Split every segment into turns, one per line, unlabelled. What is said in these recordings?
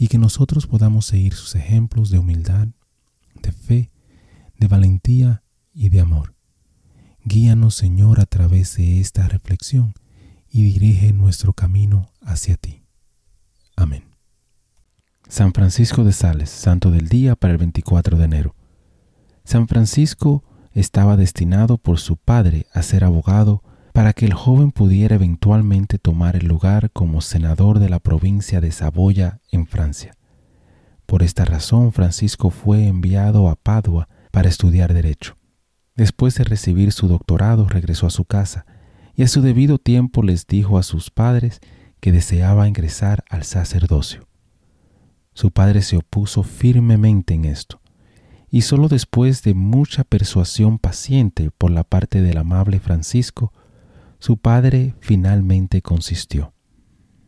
y que nosotros podamos seguir sus ejemplos de humildad, de fe, de valentía y de amor. Guíanos, Señor, a través de esta reflexión y dirige nuestro camino hacia ti. Amén. San Francisco de Sales, Santo del Día para el 24 de enero. San Francisco estaba destinado por su padre a ser abogado para que el joven pudiera eventualmente tomar el lugar como senador de la provincia de Saboya en Francia. Por esta razón Francisco fue enviado a Padua para estudiar derecho. Después de recibir su doctorado regresó a su casa y a su debido tiempo les dijo a sus padres que deseaba ingresar al sacerdocio. Su padre se opuso firmemente en esto, y solo después de mucha persuasión paciente por la parte del amable Francisco, su padre finalmente consistió.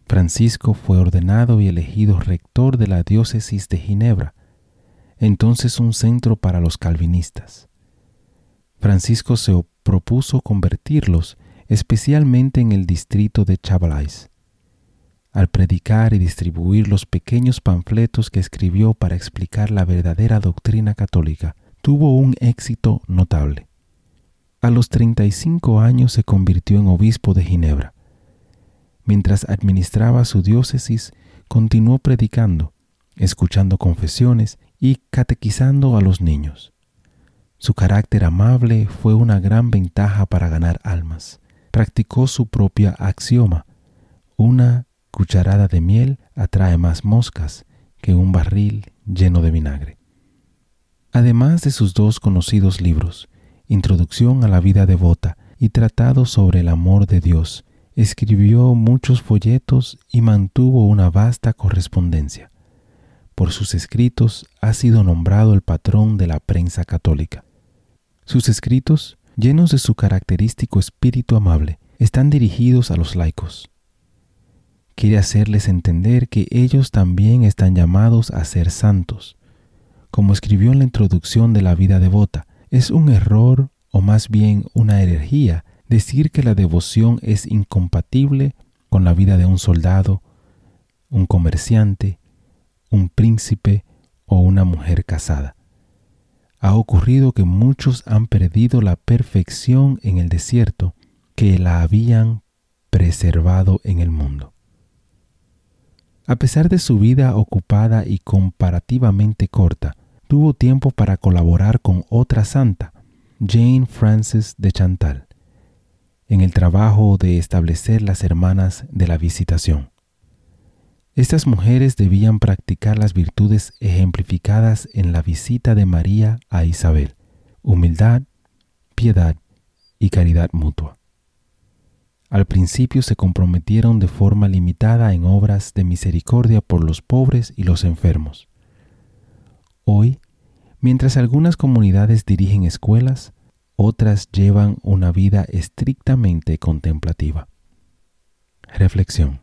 Francisco fue ordenado y elegido rector de la diócesis de Ginebra, entonces un centro para los calvinistas. Francisco se propuso convertirlos especialmente en el distrito de Chablais. Al predicar y distribuir los pequeños panfletos que escribió para explicar la verdadera doctrina católica, tuvo un éxito notable. A los 35 años se convirtió en obispo de Ginebra. Mientras administraba su diócesis, continuó predicando, escuchando confesiones y catequizando a los niños. Su carácter amable fue una gran ventaja para ganar almas. Practicó su propia axioma. Una cucharada de miel atrae más moscas que un barril lleno de vinagre. Además de sus dos conocidos libros, Introducción a la vida devota y Tratado sobre el amor de Dios, escribió muchos folletos y mantuvo una vasta correspondencia. Por sus escritos ha sido nombrado el patrón de la prensa católica. Sus escritos, llenos de su característico espíritu amable, están dirigidos a los laicos. Quiere hacerles entender que ellos también están llamados a ser santos. Como escribió en la introducción de la vida devota, es un error o más bien una herejía decir que la devoción es incompatible con la vida de un soldado, un comerciante, un príncipe o una mujer casada. Ha ocurrido que muchos han perdido la perfección en el desierto que la habían preservado en el mundo. A pesar de su vida ocupada y comparativamente corta, tuvo tiempo para colaborar con otra santa, Jane Frances de Chantal, en el trabajo de establecer las hermanas de la visitación. Estas mujeres debían practicar las virtudes ejemplificadas en la visita de María a Isabel, humildad, piedad y caridad mutua. Al principio se comprometieron de forma limitada en obras de misericordia por los pobres y los enfermos. Hoy Mientras algunas comunidades dirigen escuelas, otras llevan una vida estrictamente contemplativa. Reflexión.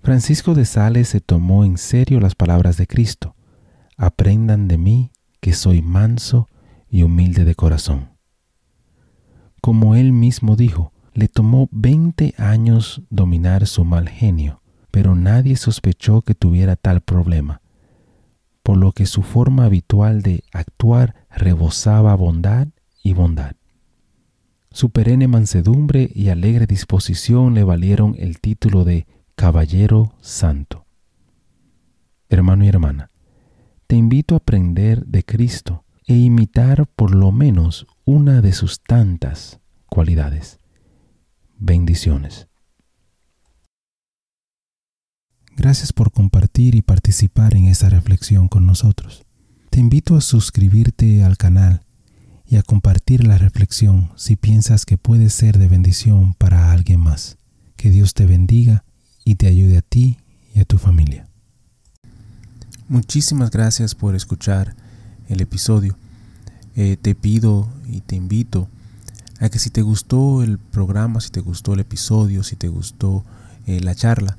Francisco de Sales se tomó en serio las palabras de Cristo. Aprendan de mí que soy manso y humilde de corazón. Como él mismo dijo, le tomó 20 años dominar su mal genio, pero nadie sospechó que tuviera tal problema por lo que su forma habitual de actuar rebosaba bondad y bondad. Su perenne mansedumbre y alegre disposición le valieron el título de Caballero Santo. Hermano y hermana, te invito a aprender de Cristo e imitar por lo menos una de sus tantas cualidades. Bendiciones. Gracias por compartir y participar en esta reflexión con nosotros. Te invito a suscribirte al canal y a compartir la reflexión si piensas que puede ser de bendición para alguien más. Que Dios te bendiga y te ayude a ti y a tu familia. Muchísimas gracias por escuchar el episodio. Eh, te pido y te invito a que si te gustó el programa, si te gustó el episodio, si te gustó eh, la charla,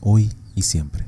hoy y siempre.